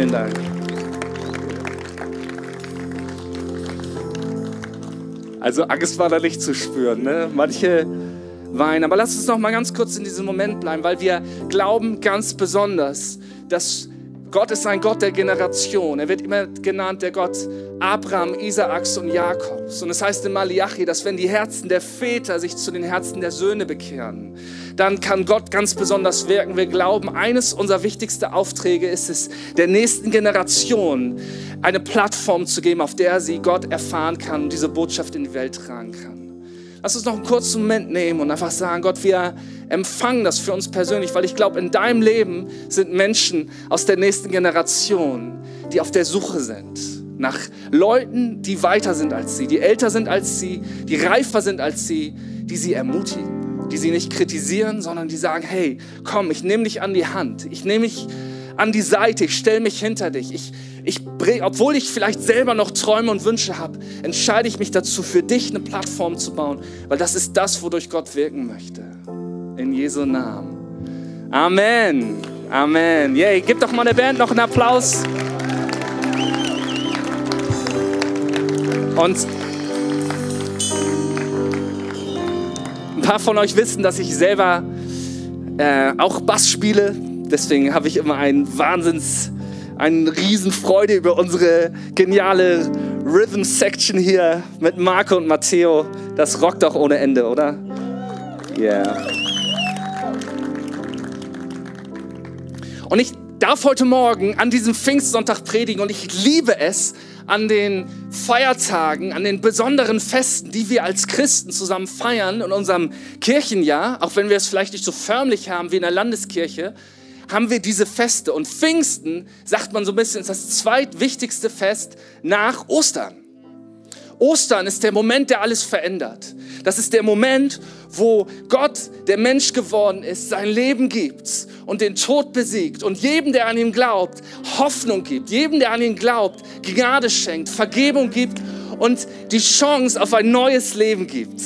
Vielen Dank. Also Angst war da nicht zu spüren. Ne? Manche weinen. Aber lass uns noch mal ganz kurz in diesem Moment bleiben, weil wir glauben ganz besonders, dass Gott ist ein Gott der Generation. Er wird immer genannt der Gott Abraham, Isaaks und Jakobs. Und es heißt in Malachi, dass wenn die Herzen der Väter sich zu den Herzen der Söhne bekehren, dann kann Gott ganz besonders wirken. Wir glauben, eines unserer wichtigsten Aufträge ist es, der nächsten Generation eine Plattform zu geben, auf der sie Gott erfahren kann und diese Botschaft in die Welt tragen kann. Lass uns noch einen kurzen Moment nehmen und einfach sagen, Gott, wir empfangen das für uns persönlich, weil ich glaube, in deinem Leben sind Menschen aus der nächsten Generation, die auf der Suche sind nach Leuten, die weiter sind als sie, die älter sind als sie, die reifer sind als sie, die sie ermutigen, die sie nicht kritisieren, sondern die sagen, hey, komm, ich nehme dich an die Hand, ich nehme dich an die Seite, ich stelle mich hinter dich, ich, ich, obwohl ich vielleicht selber noch Träume und Wünsche habe, entscheide ich mich dazu, für dich eine Plattform zu bauen, weil das ist das, wodurch Gott wirken möchte. In Jesu Namen. Amen. Amen. Yay, gib doch mal der Band noch einen Applaus. Und paar von euch wissen, dass ich selber äh, auch Bass spiele. Deswegen habe ich immer einen Wahnsinns eine Riesenfreude über unsere geniale Rhythm Section hier mit Marco und Matteo. Das rockt doch ohne Ende, oder? Yeah. Und ich darf heute Morgen an diesem Pfingstsonntag predigen und ich liebe es, an den Feiertagen, an den besonderen Festen, die wir als Christen zusammen feiern in unserem Kirchenjahr, auch wenn wir es vielleicht nicht so förmlich haben wie in der Landeskirche, haben wir diese Feste. Und Pfingsten, sagt man so ein bisschen, ist das zweitwichtigste Fest nach Ostern. Ostern ist der Moment, der alles verändert. Das ist der Moment, wo Gott, der Mensch geworden ist, sein Leben gibt und den Tod besiegt und jedem, der an ihn glaubt, Hoffnung gibt, jedem, der an ihn glaubt, Gnade schenkt, Vergebung gibt und die Chance auf ein neues Leben gibt.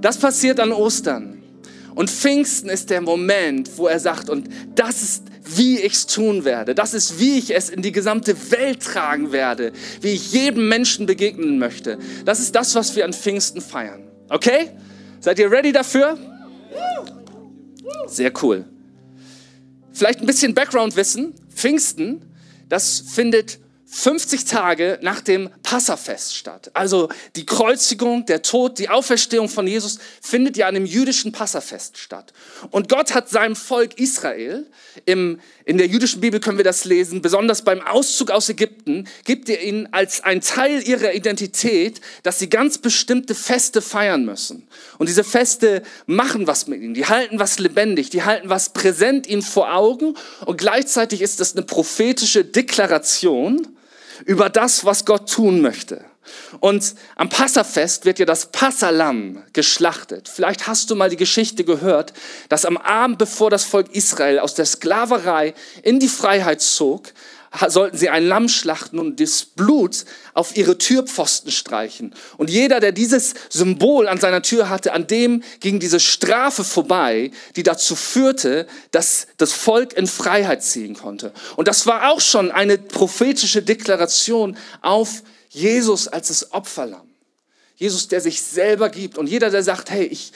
Das passiert an Ostern. Und Pfingsten ist der Moment, wo er sagt, und das ist, wie ich es tun werde. Das ist, wie ich es in die gesamte Welt tragen werde, wie ich jedem Menschen begegnen möchte. Das ist das, was wir an Pfingsten feiern. Okay? Seid ihr ready dafür? Sehr cool. Vielleicht ein bisschen Background-Wissen. Pfingsten, das findet 50 Tage nach dem Passafest statt. Also die Kreuzigung, der Tod, die Auferstehung von Jesus findet ja an dem jüdischen Passafest statt. Und Gott hat seinem Volk Israel, im, in der jüdischen Bibel können wir das lesen, besonders beim Auszug aus Ägypten, gibt er ihnen als ein Teil ihrer Identität, dass sie ganz bestimmte Feste feiern müssen. Und diese Feste machen was mit ihnen, die halten was lebendig, die halten was präsent ihnen vor Augen und gleichzeitig ist das eine prophetische Deklaration, über das, was Gott tun möchte. Und am Passafest wird ja das Passalam geschlachtet. Vielleicht hast du mal die Geschichte gehört, dass am Abend, bevor das Volk Israel aus der Sklaverei in die Freiheit zog, sollten sie ein Lamm schlachten und das Blut auf ihre Türpfosten streichen. Und jeder, der dieses Symbol an seiner Tür hatte, an dem ging diese Strafe vorbei, die dazu führte, dass das Volk in Freiheit ziehen konnte. Und das war auch schon eine prophetische Deklaration auf Jesus als das Opferlamm. Jesus, der sich selber gibt. Und jeder, der sagt, hey, ich,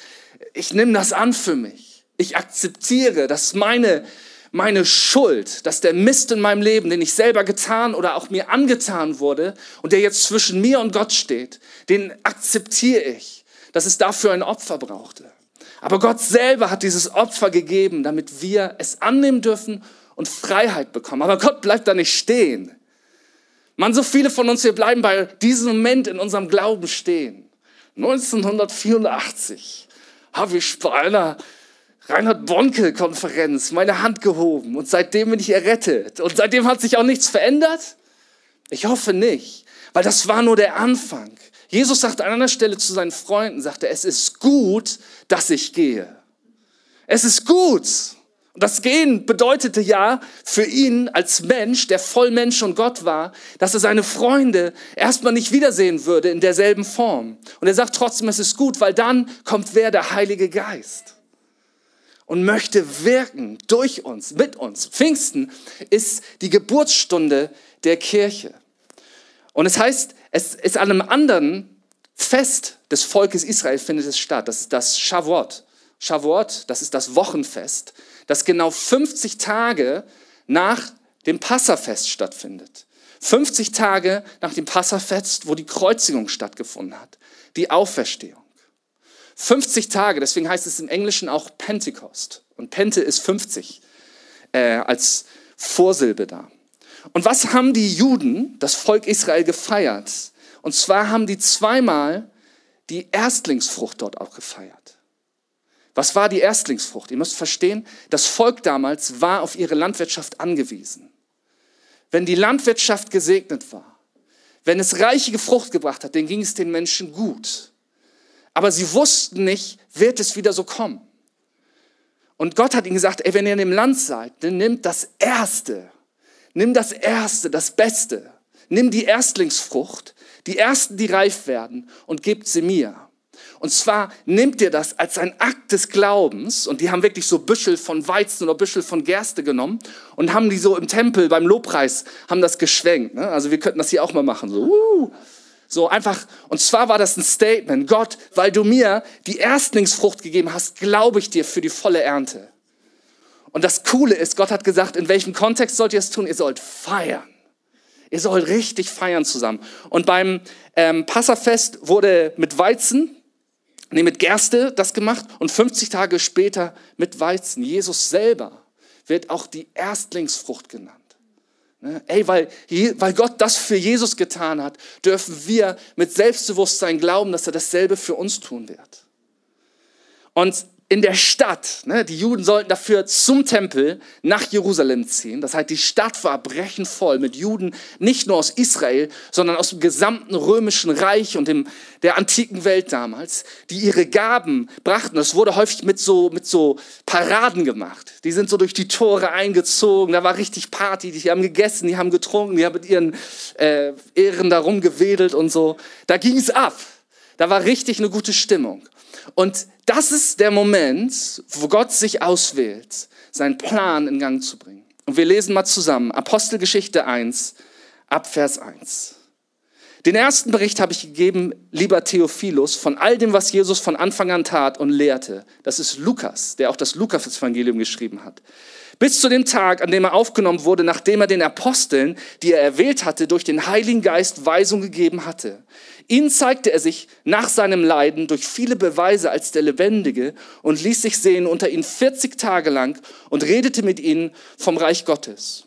ich nehme das an für mich. Ich akzeptiere, dass meine meine Schuld, dass der Mist in meinem Leben, den ich selber getan oder auch mir angetan wurde und der jetzt zwischen mir und Gott steht, den akzeptiere ich, dass es dafür ein Opfer brauchte. Aber Gott selber hat dieses Opfer gegeben, damit wir es annehmen dürfen und Freiheit bekommen. Aber Gott bleibt da nicht stehen. Man, so viele von uns, wir bleiben bei diesem Moment in unserem Glauben stehen. 1984 habe ich bei einer Reinhard Bonke-Konferenz meine Hand gehoben und seitdem bin ich errettet. Und seitdem hat sich auch nichts verändert? Ich hoffe nicht, weil das war nur der Anfang. Jesus sagte an einer Stelle zu seinen Freunden, sagte, es ist gut, dass ich gehe. Es ist gut. Und das Gehen bedeutete ja für ihn als Mensch, der voll Mensch und Gott war, dass er seine Freunde erstmal nicht wiedersehen würde in derselben Form. Und er sagt trotzdem, es ist gut, weil dann kommt wer? Der Heilige Geist. und möchte wirken durch uns, mit uns. Pfingsten ist die Geburtsstunde der Kirche. Und es heißt, es ist an einem anderen Fest des Volkes Israel findet es statt. Das ist das Shavuot. Shavuot, das ist das Wochenfest, das genau 50 Tage nach dem Passafest stattfindet. 50 Tage nach dem Passafest, wo die Kreuzigung stattgefunden hat, die Auferstehung. 50 Tage, deswegen heißt es im Englischen auch Pentecost. Und Pente ist 50 äh, als Vorsilbe da. Und was haben die Juden, das Volk Israel, gefeiert? Und zwar haben die zweimal die Erstlingsfrucht dort auch gefeiert. Was war die Erstlingsfrucht? Ihr müsst verstehen, das Volk damals war auf ihre Landwirtschaft angewiesen. Wenn die Landwirtschaft gesegnet war, wenn es reichige Frucht gebracht hat, dann ging es den Menschen gut. Aber sie wussten nicht, wird es wieder so kommen. Und Gott hat ihnen gesagt, ey, wenn ihr in dem Land seid, dann nimmt das Erste. Nimm das Erste, das Beste. Nimm die Erstlingsfrucht, die Ersten, die reif werden, und gebt sie mir. Und zwar nimmt ihr das als ein Akt des Glaubens und die haben wirklich so Büschel von Weizen oder Büschel von Gerste genommen und haben die so im Tempel beim Lobpreis, haben das geschwenkt. Ne? Also wir könnten das hier auch mal machen. So, uh, so einfach, und zwar war das ein Statement. Gott, weil du mir die Erstlingsfrucht gegeben hast, glaube ich dir für die volle Ernte. Und das Coole ist, Gott hat gesagt, in welchem Kontext sollt ihr es tun? Ihr sollt feiern. Ihr sollt richtig feiern zusammen. Und beim ähm, Passafest wurde mit Weizen, nee, mit Gerste das gemacht und 50 Tage später mit Weizen. Jesus selber wird auch die Erstlingsfrucht genannt. Ne? Ey, weil, weil Gott das für Jesus getan hat, dürfen wir mit Selbstbewusstsein glauben, dass er dasselbe für uns tun wird. Und in der Stadt. Ne? Die Juden sollten dafür zum Tempel nach Jerusalem ziehen. Das heißt, die Stadt war brechend voll mit Juden, nicht nur aus Israel, sondern aus dem gesamten römischen Reich und dem, der antiken Welt damals, die ihre Gaben brachten. Das wurde häufig mit so, mit so Paraden gemacht. Die sind so durch die Tore eingezogen, da war richtig Party, die haben gegessen, die haben getrunken, die haben mit ihren äh, Ehren darum gewedelt und so. Da ging es ab. Da war richtig eine gute Stimmung. Und das ist der Moment, wo Gott sich auswählt, seinen Plan in Gang zu bringen. Und wir lesen mal zusammen Apostelgeschichte 1 ab Vers 1. Den ersten Bericht habe ich gegeben, lieber Theophilus, von all dem, was Jesus von Anfang an tat und lehrte. Das ist Lukas, der auch das Lukas-Evangelium geschrieben hat. Bis zu dem Tag, an dem er aufgenommen wurde, nachdem er den Aposteln, die er erwählt hatte, durch den Heiligen Geist Weisung gegeben hatte. Ihnen zeigte er sich nach seinem Leiden durch viele Beweise als der Lebendige und ließ sich sehen unter ihnen 40 Tage lang und redete mit ihnen vom Reich Gottes.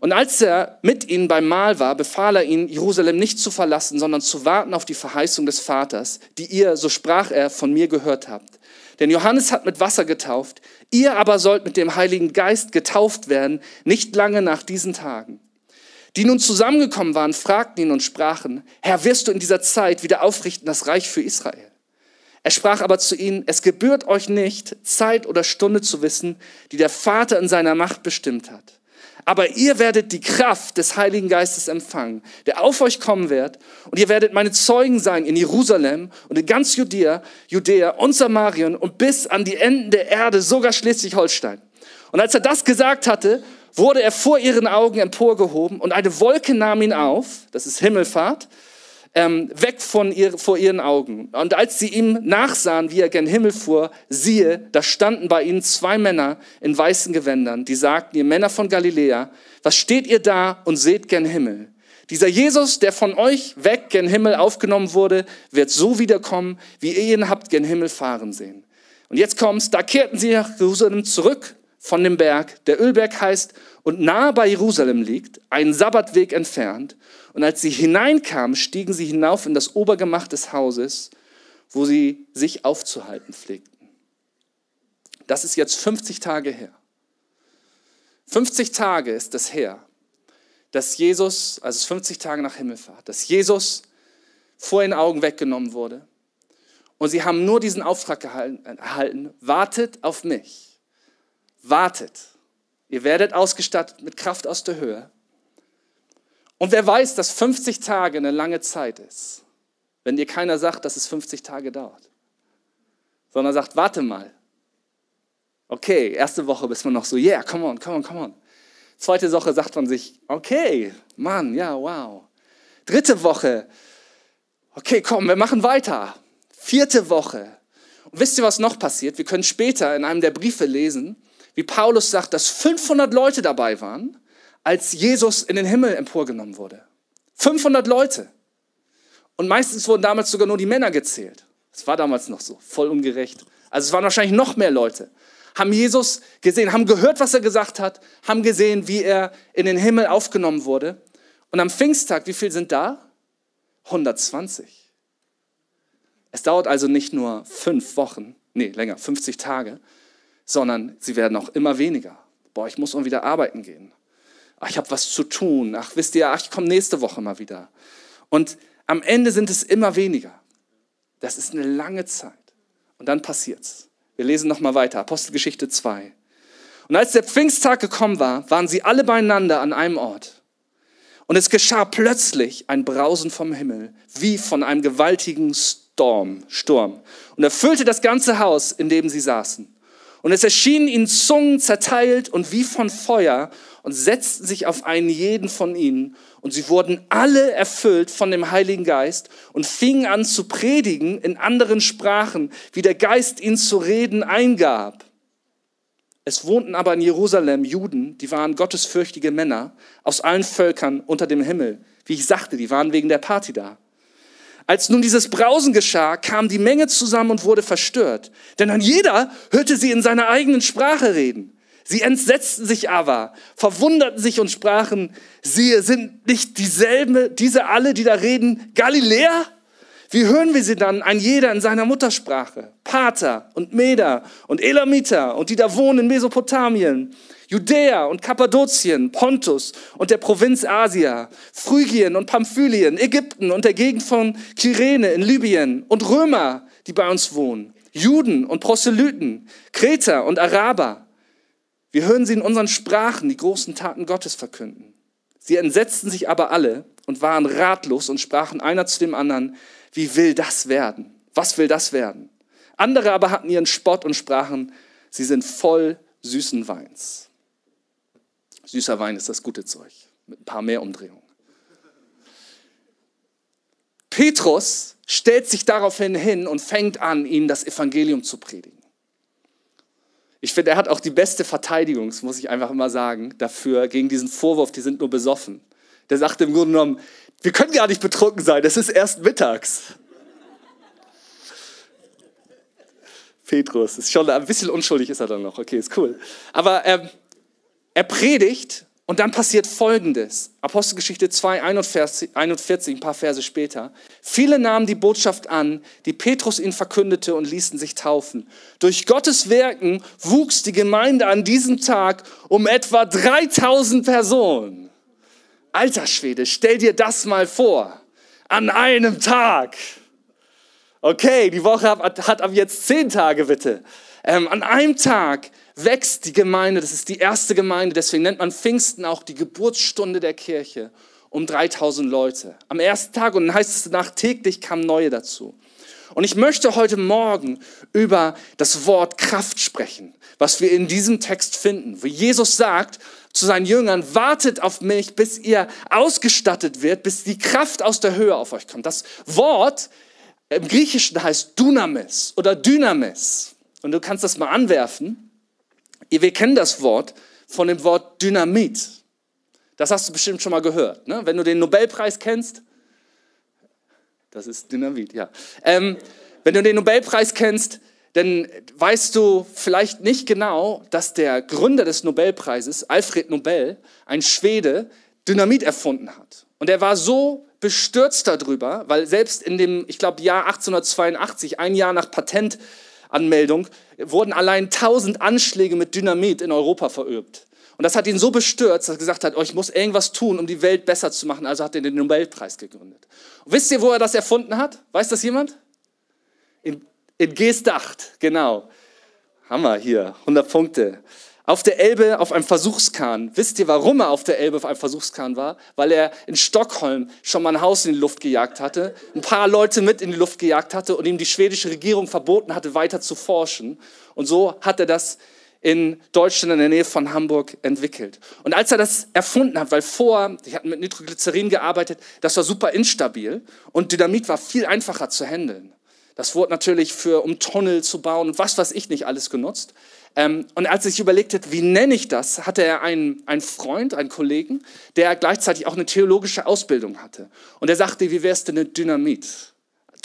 Und als er mit ihnen beim Mahl war, befahl er ihnen, Jerusalem nicht zu verlassen, sondern zu warten auf die Verheißung des Vaters, die ihr, so sprach er, von mir gehört habt. Denn Johannes hat mit Wasser getauft, ihr aber sollt mit dem Heiligen Geist getauft werden, nicht lange nach diesen Tagen. Die nun zusammengekommen waren, fragten ihn und sprachen, Herr, wirst du in dieser Zeit wieder aufrichten das Reich für Israel? Er sprach aber zu ihnen, es gebührt euch nicht, Zeit oder Stunde zu wissen, die der Vater in seiner Macht bestimmt hat. Aber ihr werdet die Kraft des Heiligen Geistes empfangen, der auf euch kommen wird. Und ihr werdet meine Zeugen sein in Jerusalem und in ganz Judäa, Judäa und Samarien und bis an die Enden der Erde, sogar Schleswig-Holstein. Und als er das gesagt hatte, wurde er vor ihren Augen emporgehoben und eine Wolke nahm ihn auf, das ist Himmelfahrt, ähm, weg von ihr, vor ihren Augen. Und als sie ihm nachsahen, wie er gen Himmel fuhr, siehe, da standen bei ihnen zwei Männer in weißen Gewändern, die sagten, ihr Männer von Galiläa, was steht ihr da und seht gen Himmel? Dieser Jesus, der von euch weg gen Himmel aufgenommen wurde, wird so wiederkommen, wie ihr ihn habt gen Himmel fahren sehen. Und jetzt kommt's, da kehrten sie nach Jerusalem zurück von dem Berg, der Ölberg heißt und nahe bei Jerusalem liegt, einen Sabbatweg entfernt. Und als sie hineinkamen, stiegen sie hinauf in das Obergemach des Hauses, wo sie sich aufzuhalten pflegten. Das ist jetzt 50 Tage her. 50 Tage ist das her, dass Jesus, also es ist 50 Tage nach Himmelfahrt, dass Jesus vor ihren Augen weggenommen wurde. Und sie haben nur diesen Auftrag erhalten, wartet auf mich wartet. Ihr werdet ausgestattet mit Kraft aus der Höhe. Und wer weiß, dass 50 Tage eine lange Zeit ist, wenn dir keiner sagt, dass es 50 Tage dauert, sondern sagt, warte mal. Okay, erste Woche bist man noch so, yeah, come on, come on, come on. Zweite Woche sagt man sich, okay, Mann, ja, wow. Dritte Woche, okay, komm, wir machen weiter. Vierte Woche. Und wisst ihr, was noch passiert? Wir können später in einem der Briefe lesen, wie Paulus sagt, dass 500 Leute dabei waren, als Jesus in den Himmel emporgenommen wurde. 500 Leute. Und meistens wurden damals sogar nur die Männer gezählt. Das war damals noch so, voll ungerecht. Also es waren wahrscheinlich noch mehr Leute. Haben Jesus gesehen, haben gehört, was er gesagt hat, haben gesehen, wie er in den Himmel aufgenommen wurde. Und am Pfingsttag, wie viel sind da? 120. Es dauert also nicht nur fünf Wochen, nee, länger, 50 Tage, sondern sie werden auch immer weniger. Boah, ich muss mal wieder arbeiten gehen. Ach, ich habe was zu tun. Ach, wisst ihr, ach, ich komme nächste Woche mal wieder. Und am Ende sind es immer weniger. Das ist eine lange Zeit. Und dann passiert's. Wir lesen noch mal weiter. Apostelgeschichte 2. Und als der Pfingsttag gekommen war, waren sie alle beieinander an einem Ort. Und es geschah plötzlich ein Brausen vom Himmel, wie von einem gewaltigen Sturm, Sturm, und erfüllte das ganze Haus, in dem sie saßen. Und es erschienen ihnen Zungen zerteilt und wie von Feuer und setzten sich auf einen jeden von ihnen. Und sie wurden alle erfüllt von dem Heiligen Geist und fingen an zu predigen in anderen Sprachen, wie der Geist ihnen zu reden eingab. Es wohnten aber in Jerusalem Juden, die waren gottesfürchtige Männer aus allen Völkern unter dem Himmel. Wie ich sagte, die waren wegen der Party da. Als nun dieses Brausen geschah, kam die Menge zusammen und wurde verstört. Denn an jeder hörte sie in seiner eigenen Sprache reden. Sie entsetzten sich aber, verwunderten sich und sprachen, siehe, sind nicht dieselben, diese alle, die da reden, Galiläer? Wie hören wir sie dann, ein jeder in seiner Muttersprache? Pater und Meder und Elamiter und die da wohnen in Mesopotamien Judäa und Kappadokien, Pontus und der Provinz Asia, Phrygien und Pamphylien, Ägypten und der Gegend von Kyrene in Libyen und Römer, die bei uns wohnen, Juden und Proselyten, Kreter und Araber. Wir hören sie in unseren Sprachen die großen Taten Gottes verkünden. Sie entsetzten sich aber alle und waren ratlos und sprachen einer zu dem anderen, wie will das werden? Was will das werden? Andere aber hatten ihren Spott und sprachen, sie sind voll süßen Weins. Süßer Wein ist das gute Zeug, mit ein paar mehr Umdrehungen. Petrus stellt sich daraufhin hin und fängt an, ihnen das Evangelium zu predigen. Ich finde, er hat auch die beste Verteidigung, das muss ich einfach immer sagen, dafür, gegen diesen Vorwurf, die sind nur besoffen. Der sagt im Grunde genommen, wir können gar nicht betrunken sein, es ist erst mittags. Petrus, ist schon ein bisschen unschuldig ist er dann noch, okay, ist cool. Aber ähm, er predigt und dann passiert Folgendes. Apostelgeschichte 2, 41, ein paar Verse später. Viele nahmen die Botschaft an, die Petrus ihnen verkündete und ließen sich taufen. Durch Gottes Werken wuchs die Gemeinde an diesem Tag um etwa 3000 Personen. Alter Schwede, stell dir das mal vor. An einem Tag. Okay, die Woche hat ab jetzt zehn Tage bitte. Ähm, an einem Tag wächst die Gemeinde, das ist die erste Gemeinde, deswegen nennt man Pfingsten auch die Geburtsstunde der Kirche, um 3000 Leute. Am ersten Tag und dann heißt es danach täglich kamen neue dazu. Und ich möchte heute Morgen über das Wort Kraft sprechen, was wir in diesem Text finden, wo Jesus sagt zu seinen Jüngern, wartet auf mich, bis ihr ausgestattet wird, bis die Kraft aus der Höhe auf euch kommt. Das Wort im Griechischen heißt Dunamis oder Dynamis. Und du kannst das mal anwerfen. Wir kennen das Wort von dem Wort Dynamit. Das hast du bestimmt schon mal gehört. Ne? Wenn du den Nobelpreis kennst, das ist Dynamit, ja. Ähm, wenn du den Nobelpreis kennst, dann weißt du vielleicht nicht genau, dass der Gründer des Nobelpreises, Alfred Nobel, ein Schwede, Dynamit erfunden hat. Und er war so bestürzt darüber, weil selbst in dem, ich glaube, Jahr 1882, ein Jahr nach Patent, Anmeldung wurden allein 1000 Anschläge mit Dynamit in Europa verübt. Und das hat ihn so bestürzt, dass er gesagt hat, oh, ich muss irgendwas tun, um die Welt besser zu machen. Also hat er den Nobelpreis gegründet. Und wisst ihr, wo er das erfunden hat? Weiß das jemand? In, in Geestdacht, genau. Hammer hier, 100 Punkte auf der Elbe auf einem Versuchskahn. Wisst ihr, warum er auf der Elbe auf einem Versuchskahn war? Weil er in Stockholm schon mal ein Haus in die Luft gejagt hatte, ein paar Leute mit in die Luft gejagt hatte und ihm die schwedische Regierung verboten hatte, weiter zu forschen. Und so hat er das in Deutschland in der Nähe von Hamburg entwickelt. Und als er das erfunden hat, weil vor, ich hatte mit Nitroglycerin gearbeitet, das war super instabil und Dynamit war viel einfacher zu handeln. Das wurde natürlich für, um Tunnel zu bauen und was weiß ich nicht alles genutzt. Ähm, und als er sich überlegt hat, wie nenne ich das, hatte er einen, einen Freund, einen Kollegen, der gleichzeitig auch eine theologische Ausbildung hatte. Und er sagte, wie wär's denn mit Dynamit?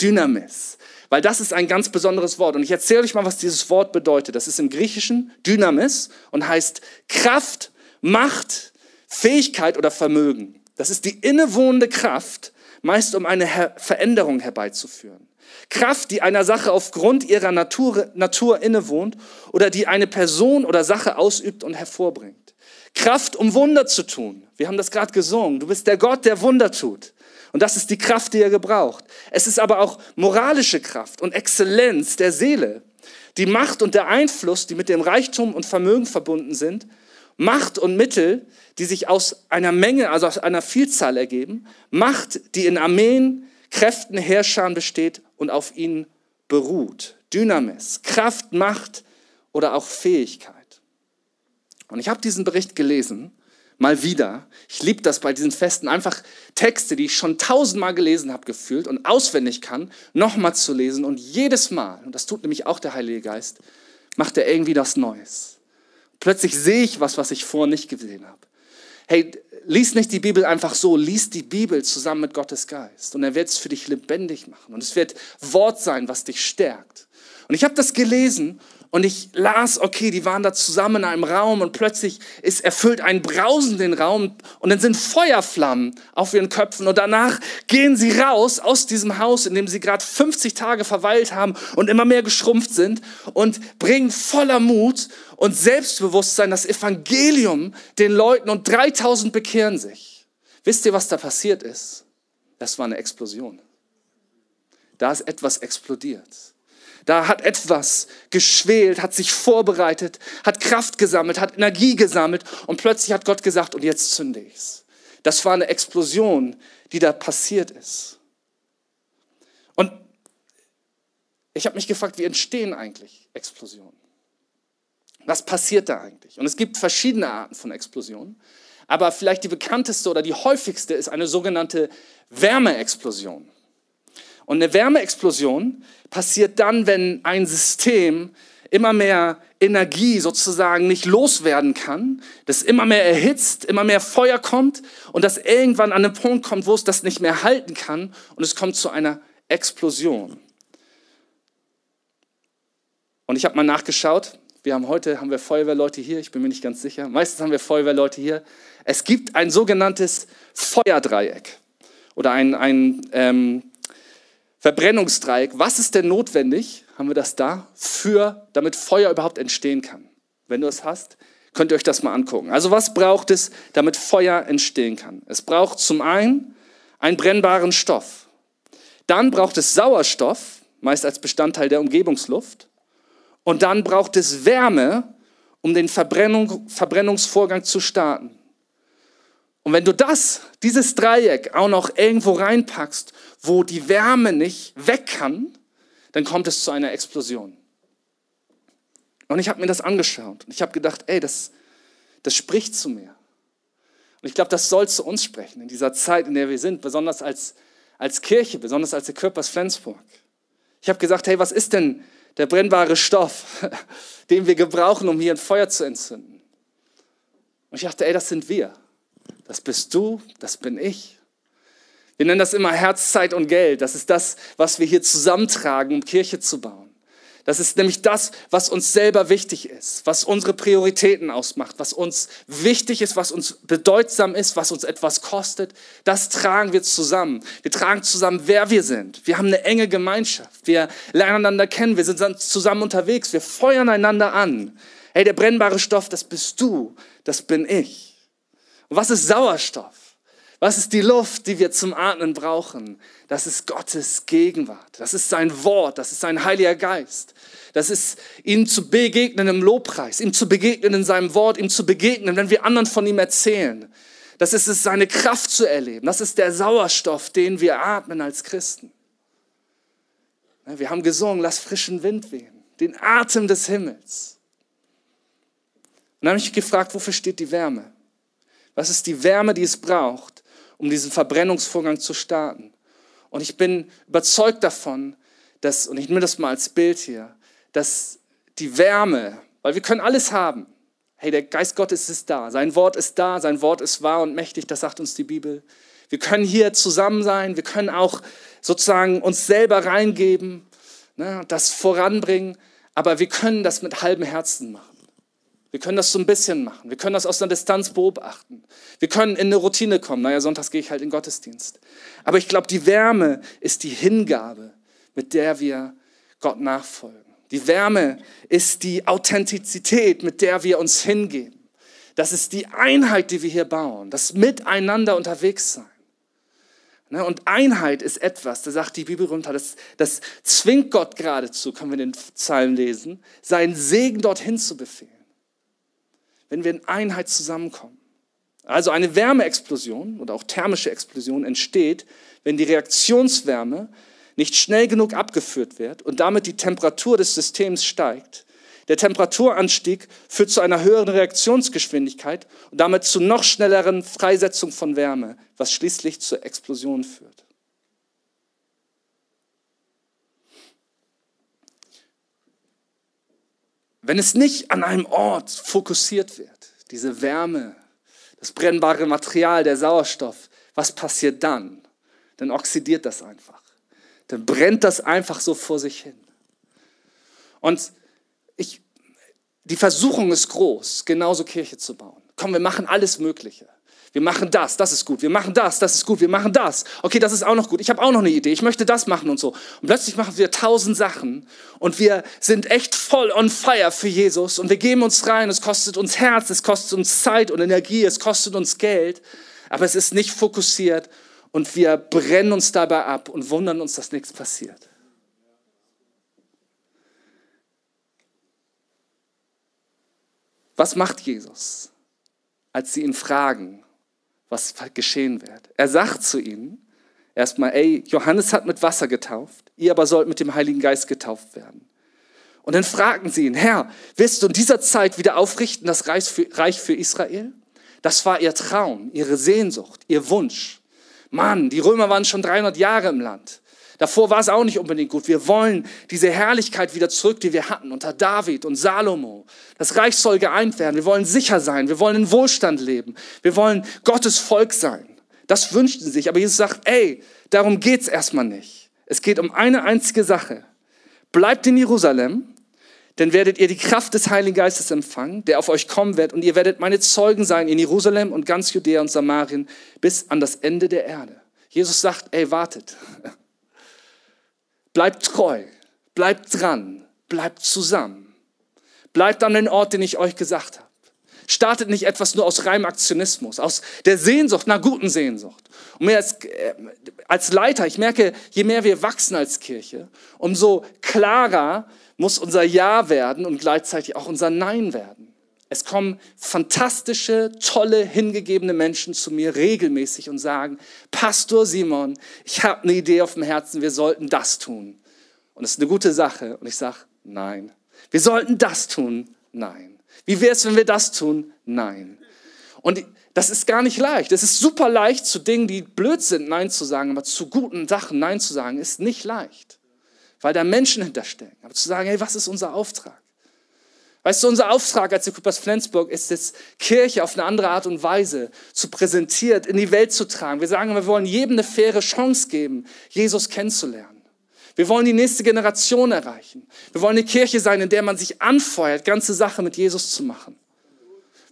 Dynamis. Weil das ist ein ganz besonderes Wort. Und ich erzähle euch mal, was dieses Wort bedeutet. Das ist im Griechischen Dynamis und heißt Kraft, Macht, Fähigkeit oder Vermögen. Das ist die innewohnende Kraft, meist um eine Her Veränderung herbeizuführen. Kraft, die einer Sache aufgrund ihrer Natur, Natur innewohnt oder die eine Person oder Sache ausübt und hervorbringt. Kraft, um Wunder zu tun. Wir haben das gerade gesungen. Du bist der Gott, der Wunder tut. Und das ist die Kraft, die er gebraucht. Es ist aber auch moralische Kraft und Exzellenz der Seele. Die Macht und der Einfluss, die mit dem Reichtum und Vermögen verbunden sind. Macht und Mittel, die sich aus einer Menge, also aus einer Vielzahl ergeben. Macht, die in Armeen, Kräften, Herrschern besteht und auf ihnen beruht. Dynamis, Kraft, Macht oder auch Fähigkeit. Und ich habe diesen Bericht gelesen mal wieder. Ich liebe das bei diesen Festen, einfach Texte, die ich schon tausendmal gelesen habe, gefühlt und auswendig kann, nochmal zu lesen und jedes Mal, und das tut nämlich auch der Heilige Geist, macht er irgendwie das Neues. Plötzlich sehe ich was, was ich vorher nicht gesehen habe. Hey, lies nicht die Bibel einfach so, lies die Bibel zusammen mit Gottes Geist und er wird es für dich lebendig machen und es wird Wort sein, was dich stärkt. Und ich habe das gelesen und ich las, okay, die waren da zusammen in einem Raum und plötzlich ist erfüllt ein Brausen den Raum und dann sind Feuerflammen auf ihren Köpfen und danach gehen sie raus aus diesem Haus, in dem sie gerade 50 Tage verweilt haben und immer mehr geschrumpft sind und bringen voller Mut und Selbstbewusstsein das Evangelium den Leuten und 3000 bekehren sich. Wisst ihr, was da passiert ist? Das war eine Explosion. Da ist etwas explodiert. Da hat etwas geschwelt, hat sich vorbereitet, hat Kraft gesammelt, hat Energie gesammelt und plötzlich hat Gott gesagt, und jetzt zünde ich's. Das war eine Explosion, die da passiert ist. Und ich habe mich gefragt, wie entstehen eigentlich Explosionen? Was passiert da eigentlich? Und es gibt verschiedene Arten von Explosionen, aber vielleicht die bekannteste oder die häufigste ist eine sogenannte Wärmeexplosion. Und eine Wärmeexplosion passiert dann, wenn ein System immer mehr Energie sozusagen nicht loswerden kann, das immer mehr erhitzt, immer mehr Feuer kommt und das irgendwann an einen Punkt kommt, wo es das nicht mehr halten kann und es kommt zu einer Explosion. Und ich habe mal nachgeschaut, wir haben heute haben wir Feuerwehrleute hier, ich bin mir nicht ganz sicher. Meistens haben wir Feuerwehrleute hier. Es gibt ein sogenanntes Feuerdreieck oder ein, ein ähm, Verbrennungsdreieck. Was ist denn notwendig, haben wir das da, für, damit Feuer überhaupt entstehen kann? Wenn du es hast, könnt ihr euch das mal angucken. Also was braucht es, damit Feuer entstehen kann? Es braucht zum einen einen brennbaren Stoff. Dann braucht es Sauerstoff, meist als Bestandteil der Umgebungsluft. Und dann braucht es Wärme, um den Verbrennung, Verbrennungsvorgang zu starten. Und wenn du das, dieses Dreieck auch noch irgendwo reinpackst, wo die Wärme nicht weg kann, dann kommt es zu einer Explosion. Und ich habe mir das angeschaut und ich habe gedacht, ey, das, das spricht zu mir. Und ich glaube, das soll zu uns sprechen in dieser Zeit, in der wir sind, besonders als, als Kirche, besonders als der Körpers Flensburg. Ich habe gesagt, hey, was ist denn der brennbare Stoff, den wir gebrauchen, um hier ein Feuer zu entzünden? Und ich dachte, ey, das sind wir. Das bist du, das bin ich. Wir nennen das immer Herz, Zeit und Geld. Das ist das, was wir hier zusammentragen, um Kirche zu bauen. Das ist nämlich das, was uns selber wichtig ist, was unsere Prioritäten ausmacht, was uns wichtig ist, was uns bedeutsam ist, was uns etwas kostet. Das tragen wir zusammen. Wir tragen zusammen, wer wir sind. Wir haben eine enge Gemeinschaft. Wir lernen einander kennen. Wir sind zusammen unterwegs. Wir feuern einander an. Hey, der brennbare Stoff, das bist du, das bin ich. Und was ist Sauerstoff? Was ist die Luft, die wir zum Atmen brauchen? Das ist Gottes Gegenwart. Das ist sein Wort. Das ist sein Heiliger Geist. Das ist ihm zu begegnen im Lobpreis, ihm zu begegnen in seinem Wort, ihm zu begegnen, wenn wir anderen von ihm erzählen. Das ist es, seine Kraft zu erleben. Das ist der Sauerstoff, den wir atmen als Christen. Wir haben gesungen, lass frischen Wind wehen, den Atem des Himmels. dann habe ich mich gefragt, wofür steht die Wärme? Was ist die Wärme, die es braucht, um diesen Verbrennungsvorgang zu starten? Und ich bin überzeugt davon, dass, und ich nehme das mal als Bild hier, dass die Wärme, weil wir können alles haben. Hey, der Geist Gottes ist da, sein Wort ist da, sein Wort ist wahr und mächtig, das sagt uns die Bibel. Wir können hier zusammen sein, wir können auch sozusagen uns selber reingeben, ne, das voranbringen, aber wir können das mit halbem Herzen machen. Wir können das so ein bisschen machen. Wir können das aus einer Distanz beobachten. Wir können in eine Routine kommen. Naja, sonntags gehe ich halt in den Gottesdienst. Aber ich glaube, die Wärme ist die Hingabe, mit der wir Gott nachfolgen. Die Wärme ist die Authentizität, mit der wir uns hingeben. Das ist die Einheit, die wir hier bauen. Das Miteinander unterwegs sein. Ne, und Einheit ist etwas, da sagt die Bibel runter, das, das zwingt Gott geradezu, können wir in den Psalmen lesen, seinen Segen dorthin zu befehlen. Wenn wir in Einheit zusammenkommen. Also eine Wärmeexplosion oder auch thermische Explosion entsteht, wenn die Reaktionswärme nicht schnell genug abgeführt wird und damit die Temperatur des Systems steigt. Der Temperaturanstieg führt zu einer höheren Reaktionsgeschwindigkeit und damit zu noch schnelleren Freisetzung von Wärme, was schließlich zur Explosion führt. Wenn es nicht an einem Ort fokussiert wird, diese Wärme, das brennbare Material, der Sauerstoff, was passiert dann? Dann oxidiert das einfach. Dann brennt das einfach so vor sich hin. Und ich, die Versuchung ist groß, genauso Kirche zu bauen. Komm, wir machen alles Mögliche. Wir machen das, das ist gut. Wir machen das, das ist gut. Wir machen das. Okay, das ist auch noch gut. Ich habe auch noch eine Idee. Ich möchte das machen und so. Und plötzlich machen wir tausend Sachen und wir sind echt voll on fire für Jesus und wir geben uns rein. Es kostet uns Herz, es kostet uns Zeit und Energie, es kostet uns Geld, aber es ist nicht fokussiert und wir brennen uns dabei ab und wundern uns, dass nichts passiert. Was macht Jesus, als sie ihn fragen, was geschehen wird? Er sagt zu ihnen erstmal, ey, Johannes hat mit Wasser getauft, ihr aber sollt mit dem Heiligen Geist getauft werden. Und dann fragen sie ihn, Herr, wirst du in dieser Zeit wieder aufrichten das Reich für, Reich für Israel? Das war ihr Traum, ihre Sehnsucht, ihr Wunsch. Mann, die Römer waren schon 300 Jahre im Land. Davor war es auch nicht unbedingt gut. Wir wollen diese Herrlichkeit wieder zurück, die wir hatten unter David und Salomo. Das Reich soll geeint werden. Wir wollen sicher sein. Wir wollen in Wohlstand leben. Wir wollen Gottes Volk sein. Das wünschten sie sich. Aber Jesus sagt, ey, darum geht's erstmal nicht. Es geht um eine einzige Sache. Bleibt in Jerusalem, denn werdet ihr die Kraft des Heiligen Geistes empfangen, der auf euch kommen wird, und ihr werdet meine Zeugen sein in Jerusalem und ganz Judäa und Samarien bis an das Ende der Erde. Jesus sagt, ey, wartet. Bleibt treu, bleibt dran, bleibt zusammen. Bleibt an den Ort, den ich euch gesagt habe. Startet nicht etwas nur aus reinem Aktionismus, aus der Sehnsucht, einer guten Sehnsucht. Und mir als, äh, als Leiter, ich merke, je mehr wir wachsen als Kirche, umso klarer muss unser Ja werden und gleichzeitig auch unser Nein werden. Es kommen fantastische, tolle, hingegebene Menschen zu mir regelmäßig und sagen, Pastor Simon, ich habe eine Idee auf dem Herzen, wir sollten das tun. Und es ist eine gute Sache. Und ich sage, nein. Wir sollten das tun? Nein. Wie wäre es, wenn wir das tun? Nein. Und das ist gar nicht leicht. Es ist super leicht, zu Dingen, die blöd sind, Nein zu sagen, aber zu guten Sachen Nein zu sagen, ist nicht leicht. Weil da Menschen hinterstecken. Aber zu sagen, hey, was ist unser Auftrag? Weißt du, unser Auftrag als Equippers Flensburg ist es, Kirche auf eine andere Art und Weise zu präsentieren, in die Welt zu tragen. Wir sagen, wir wollen jedem eine faire Chance geben, Jesus kennenzulernen. Wir wollen die nächste Generation erreichen. Wir wollen eine Kirche sein, in der man sich anfeuert, ganze Sache mit Jesus zu machen.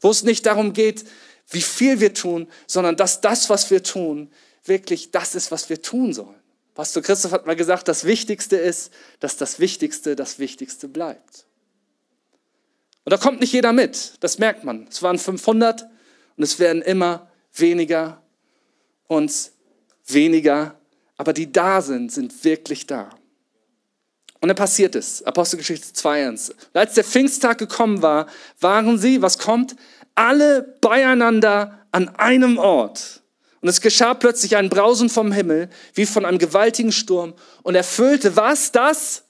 Wo es nicht darum geht, wie viel wir tun, sondern dass das, was wir tun, wirklich das ist, was wir tun sollen. Pastor Christoph hat mal gesagt, das Wichtigste ist, dass das Wichtigste das Wichtigste bleibt. Und da kommt nicht jeder mit, das merkt man. Es waren 500 und es werden immer weniger und weniger, aber die da sind, sind wirklich da. Und dann passiert es, Apostelgeschichte 2.1. Als der Pfingsttag gekommen war, waren sie, was kommt, alle beieinander an einem Ort. Und es geschah plötzlich ein Brausen vom Himmel, wie von einem gewaltigen Sturm, und erfüllte was? Das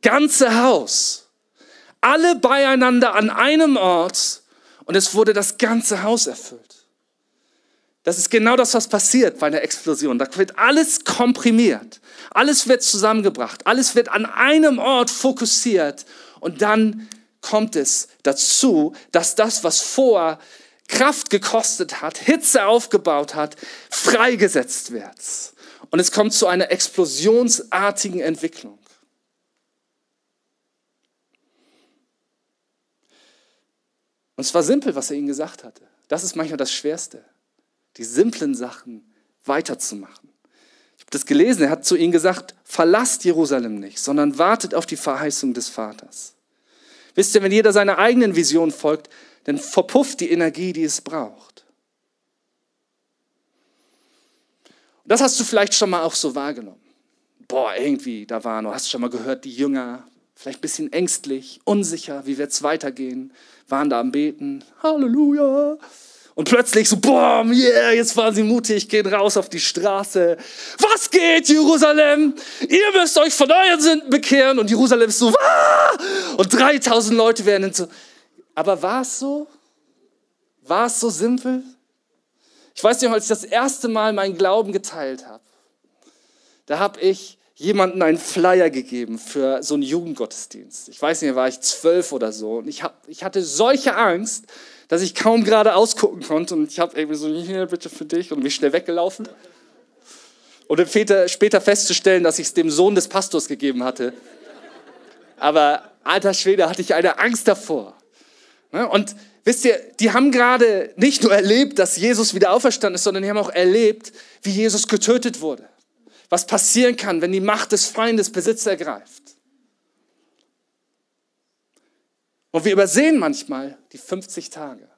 ganze Haus alle beieinander an einem Ort und es wurde das ganze Haus erfüllt. Das ist genau das, was passiert bei einer Explosion. Da wird alles komprimiert, alles wird zusammengebracht, alles wird an einem Ort fokussiert und dann kommt es dazu, dass das, was vor Kraft gekostet hat, Hitze aufgebaut hat, freigesetzt wird. Und es kommt zu einer explosionsartigen Entwicklung. Und es war simpel, was er ihnen gesagt hatte. Das ist manchmal das Schwerste, die simplen Sachen weiterzumachen. Ich habe das gelesen, er hat zu ihnen gesagt, verlasst Jerusalem nicht, sondern wartet auf die Verheißung des Vaters. Wisst ihr, wenn jeder seiner eigenen Vision folgt, dann verpufft die Energie, die es braucht. Und das hast du vielleicht schon mal auch so wahrgenommen. Boah, irgendwie, da waren, du hast schon mal gehört, die Jünger, vielleicht ein bisschen ängstlich, unsicher, wie wird es weitergehen, waren da am Beten, Halleluja. Und plötzlich so, boom, yeah, jetzt waren sie mutig, gehen raus auf die Straße. Was geht, Jerusalem? Ihr müsst euch von euren Sünden bekehren. Und Jerusalem ist so, Wah! und 3000 Leute werden so. Aber war es so? War es so simpel? Ich weiß nicht, als ich das erste Mal meinen Glauben geteilt habe, da habe ich jemanden einen Flyer gegeben für so einen Jugendgottesdienst. Ich weiß nicht, war ich zwölf oder so. Und ich, hab, ich hatte solche Angst, dass ich kaum gerade ausgucken konnte. Und ich habe irgendwie so, hier bitte für dich und mich schnell weggelaufen. Und später, später festzustellen, dass ich es dem Sohn des Pastors gegeben hatte. Aber alter Schwede, hatte ich eine Angst davor. Ne? Und wisst ihr, die haben gerade nicht nur erlebt, dass Jesus wieder auferstanden ist, sondern die haben auch erlebt, wie Jesus getötet wurde was passieren kann, wenn die Macht des Feindes Besitz ergreift. Und wir übersehen manchmal die 50 Tage.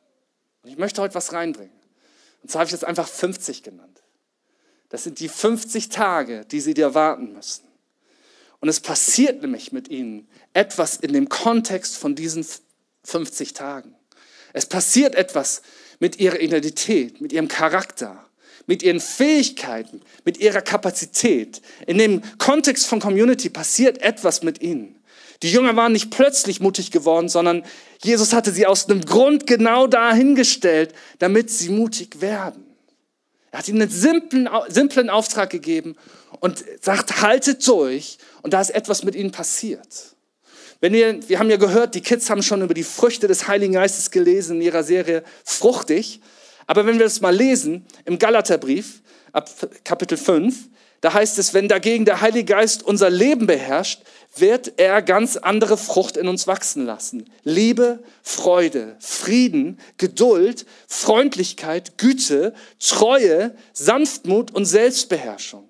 Und ich möchte heute was reinbringen. Und zwar habe ich das einfach 50 genannt. Das sind die 50 Tage, die sie dir warten müssen. Und es passiert nämlich mit ihnen etwas in dem Kontext von diesen 50 Tagen. Es passiert etwas mit ihrer Identität, mit ihrem Charakter mit ihren Fähigkeiten, mit ihrer Kapazität. In dem Kontext von Community passiert etwas mit ihnen. Die Jünger waren nicht plötzlich mutig geworden, sondern Jesus hatte sie aus einem Grund genau dahingestellt, damit sie mutig werden. Er hat ihnen einen simplen, simplen Auftrag gegeben und sagt, haltet durch. Und da ist etwas mit ihnen passiert. Wenn ihr, wir haben ja gehört, die Kids haben schon über die Früchte des Heiligen Geistes gelesen in ihrer Serie Fruchtig. Aber wenn wir das mal lesen, im Galaterbrief, ab Kapitel 5, da heißt es, wenn dagegen der Heilige Geist unser Leben beherrscht, wird er ganz andere Frucht in uns wachsen lassen. Liebe, Freude, Frieden, Geduld, Freundlichkeit, Güte, Treue, Sanftmut und Selbstbeherrschung.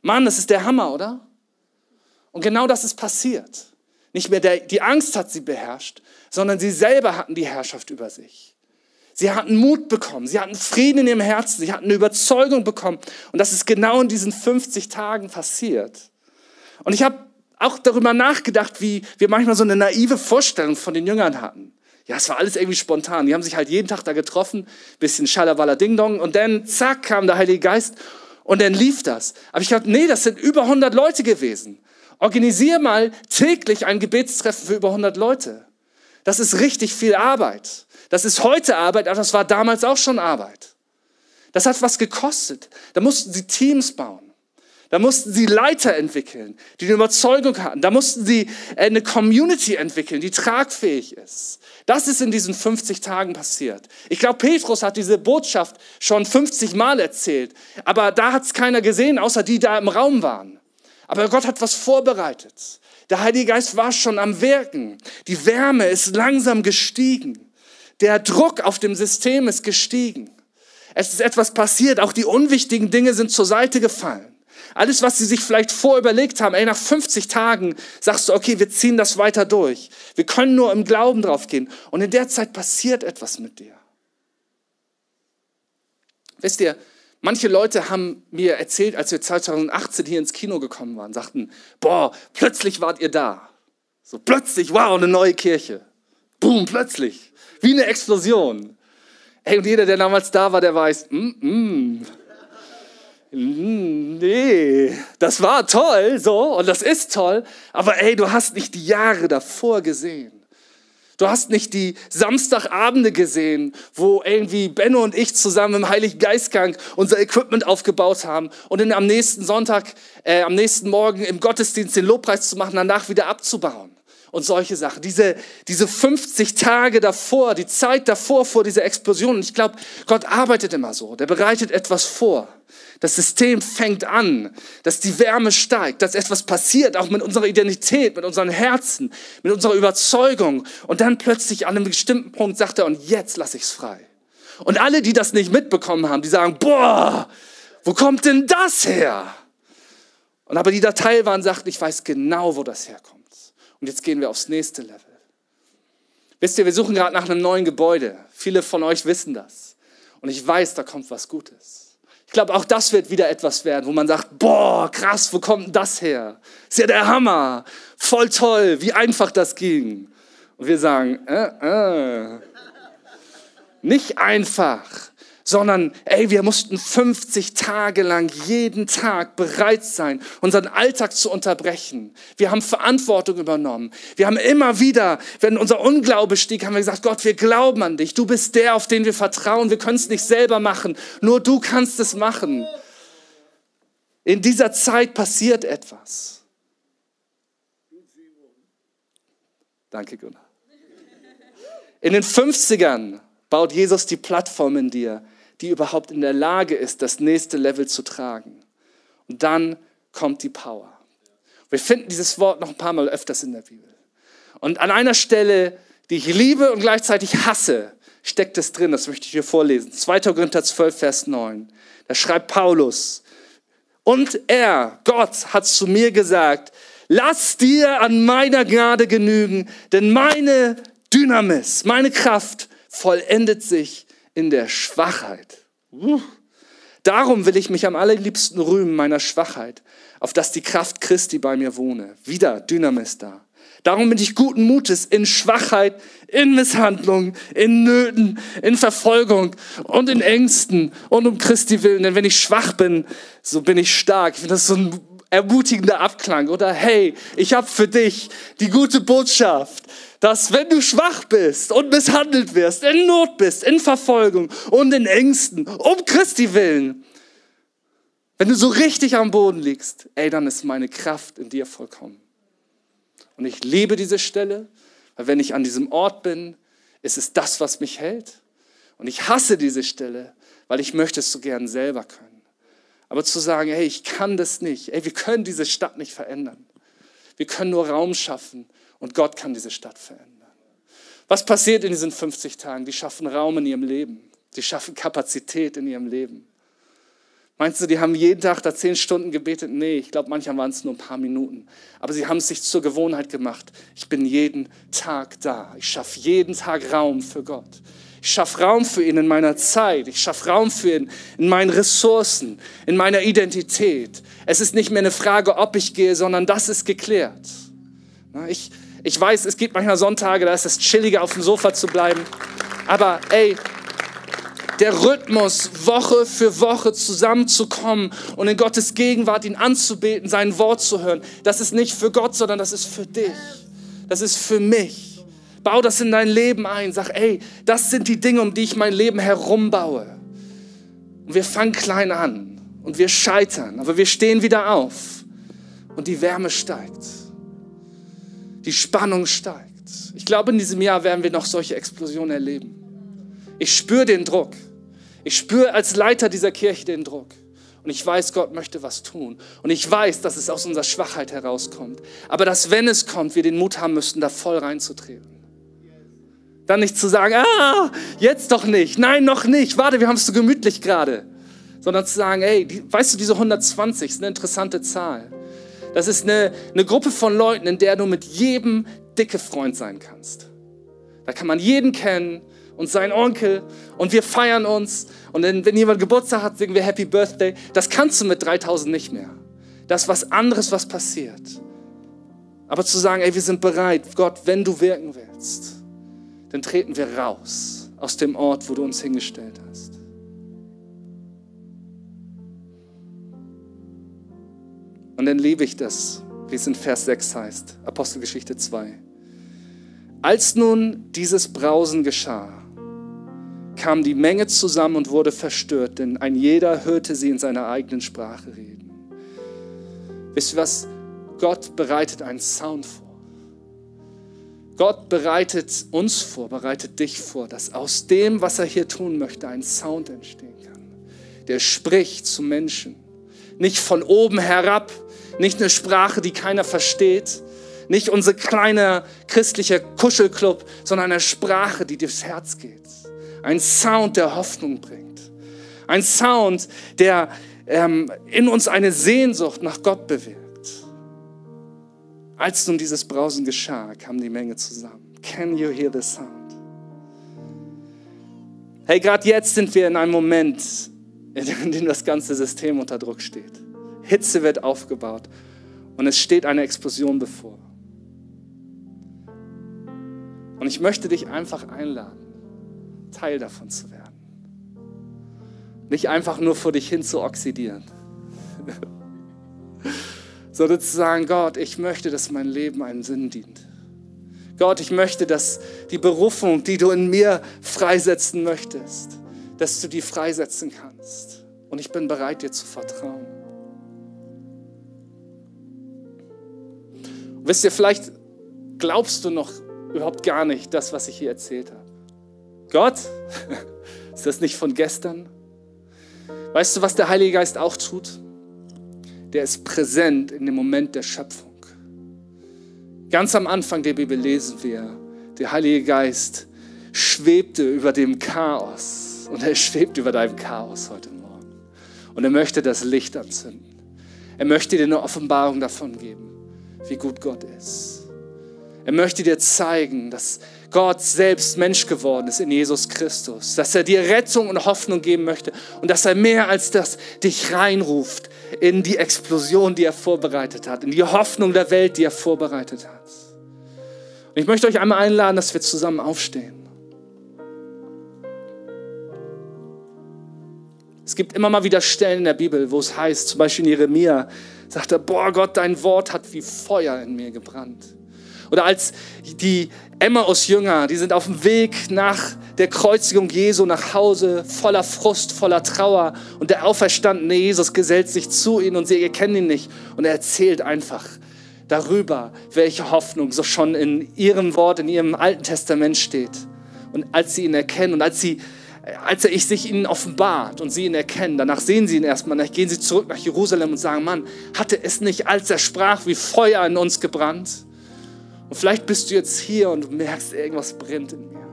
Mann, das ist der Hammer, oder? Und genau das ist passiert. Nicht mehr der, die Angst hat sie beherrscht, sondern sie selber hatten die Herrschaft über sich. Sie hatten Mut bekommen, sie hatten Frieden in ihrem Herzen, sie hatten eine Überzeugung bekommen. Und das ist genau in diesen 50 Tagen passiert. Und ich habe auch darüber nachgedacht, wie wir manchmal so eine naive Vorstellung von den Jüngern hatten. Ja, es war alles irgendwie spontan. Die haben sich halt jeden Tag da getroffen, bisschen Schalawala Ding Dong und dann zack kam der Heilige Geist und dann lief das. Aber ich dachte, nee, das sind über 100 Leute gewesen. Organisier mal täglich ein Gebetstreffen für über 100 Leute. Das ist richtig viel Arbeit. Das ist heute Arbeit, aber das war damals auch schon Arbeit. Das hat was gekostet. Da mussten sie Teams bauen. Da mussten sie Leiter entwickeln, die eine Überzeugung hatten. Da mussten sie eine Community entwickeln, die tragfähig ist. Das ist in diesen 50 Tagen passiert. Ich glaube, Petrus hat diese Botschaft schon 50 Mal erzählt, aber da hat es keiner gesehen, außer die da im Raum waren. Aber Gott hat was vorbereitet. Der Heilige Geist war schon am Wirken. Die Wärme ist langsam gestiegen. Der Druck auf dem System ist gestiegen. Es ist etwas passiert, auch die unwichtigen Dinge sind zur Seite gefallen. Alles, was sie sich vielleicht vorüberlegt haben, ey, nach 50 Tagen sagst du, okay, wir ziehen das weiter durch. Wir können nur im Glauben drauf gehen. Und in der Zeit passiert etwas mit dir. Wisst ihr, manche Leute haben mir erzählt, als wir 2018 hier ins Kino gekommen waren, sagten, boah, plötzlich wart ihr da. So plötzlich, wow, eine neue Kirche. Boom, plötzlich. Wie eine Explosion. Hey, und jeder, der damals da war, der weiß, mm, mm, mm, nee, das war toll, so, und das ist toll, aber ey, du hast nicht die Jahre davor gesehen. Du hast nicht die Samstagabende gesehen, wo irgendwie Benno und ich zusammen im Heiligen Geistgang unser Equipment aufgebaut haben und dann am nächsten Sonntag, äh, am nächsten Morgen im Gottesdienst den Lobpreis zu machen, danach wieder abzubauen und solche Sachen. Diese, diese 50 Tage davor, die Zeit davor, vor dieser Explosion. Und ich glaube, Gott arbeitet immer so. Der bereitet etwas vor. Das System fängt an, dass die Wärme steigt, dass etwas passiert, auch mit unserer Identität, mit unseren Herzen, mit unserer Überzeugung. Und dann plötzlich an einem bestimmten Punkt sagt er, und jetzt lasse ich es frei. Und alle, die das nicht mitbekommen haben, die sagen, boah, wo kommt denn das her? Und aber die Datei waren, sagt, ich weiß genau, wo das herkommt. Und jetzt gehen wir aufs nächste Level. Wisst ihr, wir suchen gerade nach einem neuen Gebäude. Viele von euch wissen das. Und ich weiß, da kommt was Gutes. Ich glaube, auch das wird wieder etwas werden, wo man sagt, boah, krass, wo kommt denn das her? Ist ja der Hammer. Voll toll, wie einfach das ging. Und wir sagen, äh, äh. Nicht einfach sondern ey, wir mussten 50 Tage lang jeden Tag bereit sein, unseren Alltag zu unterbrechen. Wir haben Verantwortung übernommen. Wir haben immer wieder, wenn unser Unglaube stieg, haben wir gesagt, Gott, wir glauben an dich. Du bist der, auf den wir vertrauen. Wir können es nicht selber machen. Nur du kannst es machen. In dieser Zeit passiert etwas. Danke, Gunnar. In den 50ern baut Jesus die Plattform in dir, die überhaupt in der Lage ist, das nächste Level zu tragen. Und dann kommt die Power. Wir finden dieses Wort noch ein paar Mal öfters in der Bibel. Und an einer Stelle, die ich liebe und gleichzeitig hasse, steckt es drin, das möchte ich hier vorlesen. 2. Korinther 12, Vers 9. Da schreibt Paulus, und er, Gott, hat zu mir gesagt, lass dir an meiner Gnade genügen, denn meine Dynamis, meine Kraft vollendet sich in der Schwachheit. Darum will ich mich am allerliebsten rühmen meiner Schwachheit, auf dass die Kraft Christi bei mir wohne. Wieder Dynamis da. Darum bin ich guten Mutes in Schwachheit, in Misshandlung, in Nöten, in Verfolgung und in Ängsten und um Christi willen. Denn wenn ich schwach bin, so bin ich stark. Ich finde das so ein ermutigender Abklang. Oder hey, ich habe für dich die gute Botschaft dass wenn du schwach bist und misshandelt wirst, in Not bist, in Verfolgung und in Ängsten, um Christi willen, wenn du so richtig am Boden liegst, ey, dann ist meine Kraft in dir vollkommen. Und ich liebe diese Stelle, weil wenn ich an diesem Ort bin, ist es das, was mich hält. Und ich hasse diese Stelle, weil ich möchte es so gern selber können. Aber zu sagen, hey, ich kann das nicht, ey, wir können diese Stadt nicht verändern. Wir können nur Raum schaffen und Gott kann diese Stadt verändern. Was passiert in diesen 50 Tagen? Die schaffen Raum in ihrem Leben. Sie schaffen Kapazität in ihrem Leben. Meinst du, die haben jeden Tag da zehn Stunden gebetet? Nee, ich glaube, manchmal waren es nur ein paar Minuten. Aber sie haben es sich zur Gewohnheit gemacht. Ich bin jeden Tag da. Ich schaffe jeden Tag Raum für Gott. Ich schaffe Raum für ihn in meiner Zeit. Ich schaffe Raum für ihn in meinen Ressourcen, in meiner Identität. Es ist nicht mehr eine Frage, ob ich gehe, sondern das ist geklärt. Ich, ich weiß, es gibt manchmal Sonntage, da ist es chilliger, auf dem Sofa zu bleiben. Aber ey, der Rhythmus, Woche für Woche zusammenzukommen und in Gottes Gegenwart ihn anzubeten, sein Wort zu hören, das ist nicht für Gott, sondern das ist für dich. Das ist für mich. Bau das in dein Leben ein. Sag, ey, das sind die Dinge, um die ich mein Leben herumbaue. Und wir fangen klein an und wir scheitern, aber wir stehen wieder auf und die Wärme steigt. Die Spannung steigt. Ich glaube, in diesem Jahr werden wir noch solche Explosionen erleben. Ich spüre den Druck. Ich spüre als Leiter dieser Kirche den Druck. Und ich weiß, Gott möchte was tun. Und ich weiß, dass es aus unserer Schwachheit herauskommt. Aber dass, wenn es kommt, wir den Mut haben müssten, da voll reinzutreten. Dann nicht zu sagen, ah, jetzt doch nicht. Nein, noch nicht. Warte, wir haben es so gemütlich gerade. Sondern zu sagen, ey, die, weißt du, diese 120 ist eine interessante Zahl. Das ist eine, eine Gruppe von Leuten, in der du mit jedem dicke Freund sein kannst. Da kann man jeden kennen und seinen Onkel und wir feiern uns. Und wenn, wenn jemand Geburtstag hat, singen wir Happy Birthday. Das kannst du mit 3000 nicht mehr. Das ist was anderes, was passiert. Aber zu sagen, ey, wir sind bereit, Gott, wenn du wirken willst, dann treten wir raus aus dem Ort, wo du uns hingestellt hast. Und dann liebe ich das, wie es in Vers 6 heißt, Apostelgeschichte 2. Als nun dieses Brausen geschah, kam die Menge zusammen und wurde verstört, denn ein jeder hörte sie in seiner eigenen Sprache reden. Wisst ihr was? Gott bereitet einen Sound vor. Gott bereitet uns vor, bereitet dich vor, dass aus dem, was er hier tun möchte, ein Sound entstehen kann. Der spricht zu Menschen. Nicht von oben herab, nicht eine Sprache, die keiner versteht, nicht unser kleiner christlicher Kuschelclub, sondern eine Sprache, die durchs Herz geht. Ein Sound, der Hoffnung bringt. Ein Sound, der ähm, in uns eine Sehnsucht nach Gott bewirkt. Als nun dieses Brausen geschah, kam die Menge zusammen. Can you hear the sound? Hey, gerade jetzt sind wir in einem Moment, in dem das ganze System unter Druck steht. Hitze wird aufgebaut und es steht eine Explosion bevor. Und ich möchte dich einfach einladen, Teil davon zu werden. Nicht einfach nur vor dich hin zu oxidieren, sondern zu sagen, Gott, ich möchte, dass mein Leben einen Sinn dient. Gott, ich möchte, dass die Berufung, die du in mir freisetzen möchtest, dass du die freisetzen kannst. Und ich bin bereit, dir zu vertrauen. wisst ihr, vielleicht glaubst du noch überhaupt gar nicht das, was ich hier erzählt habe. Gott, ist das nicht von gestern? Weißt du, was der Heilige Geist auch tut? Der ist präsent in dem Moment der Schöpfung. Ganz am Anfang der Bibel lesen wir, der Heilige Geist schwebte über dem Chaos und er schwebt über deinem Chaos heute Morgen. Und er möchte das Licht anzünden. Er möchte dir eine Offenbarung davon geben, wie gut Gott ist. Er möchte dir zeigen, dass Gott selbst Mensch geworden ist in Jesus Christus, dass er dir Rettung und Hoffnung geben möchte und dass er mehr als das dich reinruft in die Explosion, die er vorbereitet hat, in die Hoffnung der Welt, die er vorbereitet hat. Und ich möchte euch einmal einladen, dass wir zusammen aufstehen. Es gibt immer mal wieder Stellen in der Bibel, wo es heißt, zum Beispiel in Jeremia, sagt er, boah Gott, dein Wort hat wie Feuer in mir gebrannt. Oder als die Emmaus-Jünger, die sind auf dem Weg nach der Kreuzigung Jesu nach Hause, voller Frust, voller Trauer. Und der auferstandene Jesus gesellt sich zu ihnen und sie erkennen ihn nicht. Und er erzählt einfach darüber, welche Hoffnung so schon in ihrem Wort, in ihrem Alten Testament steht. Und als sie ihn erkennen und als sie als er sich ihnen offenbart und sie ihn erkennen, danach sehen sie ihn erstmal, dann gehen sie zurück nach Jerusalem und sagen, Mann, hatte es nicht, als er sprach, wie Feuer in uns gebrannt? Und vielleicht bist du jetzt hier und du merkst, irgendwas brennt in mir.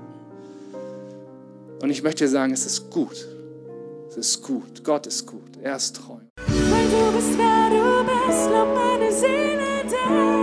Und ich möchte dir sagen, es ist gut. Es ist gut. Gott ist gut. Er ist treu. Weil du bist, wer du bist, meine Seele dein.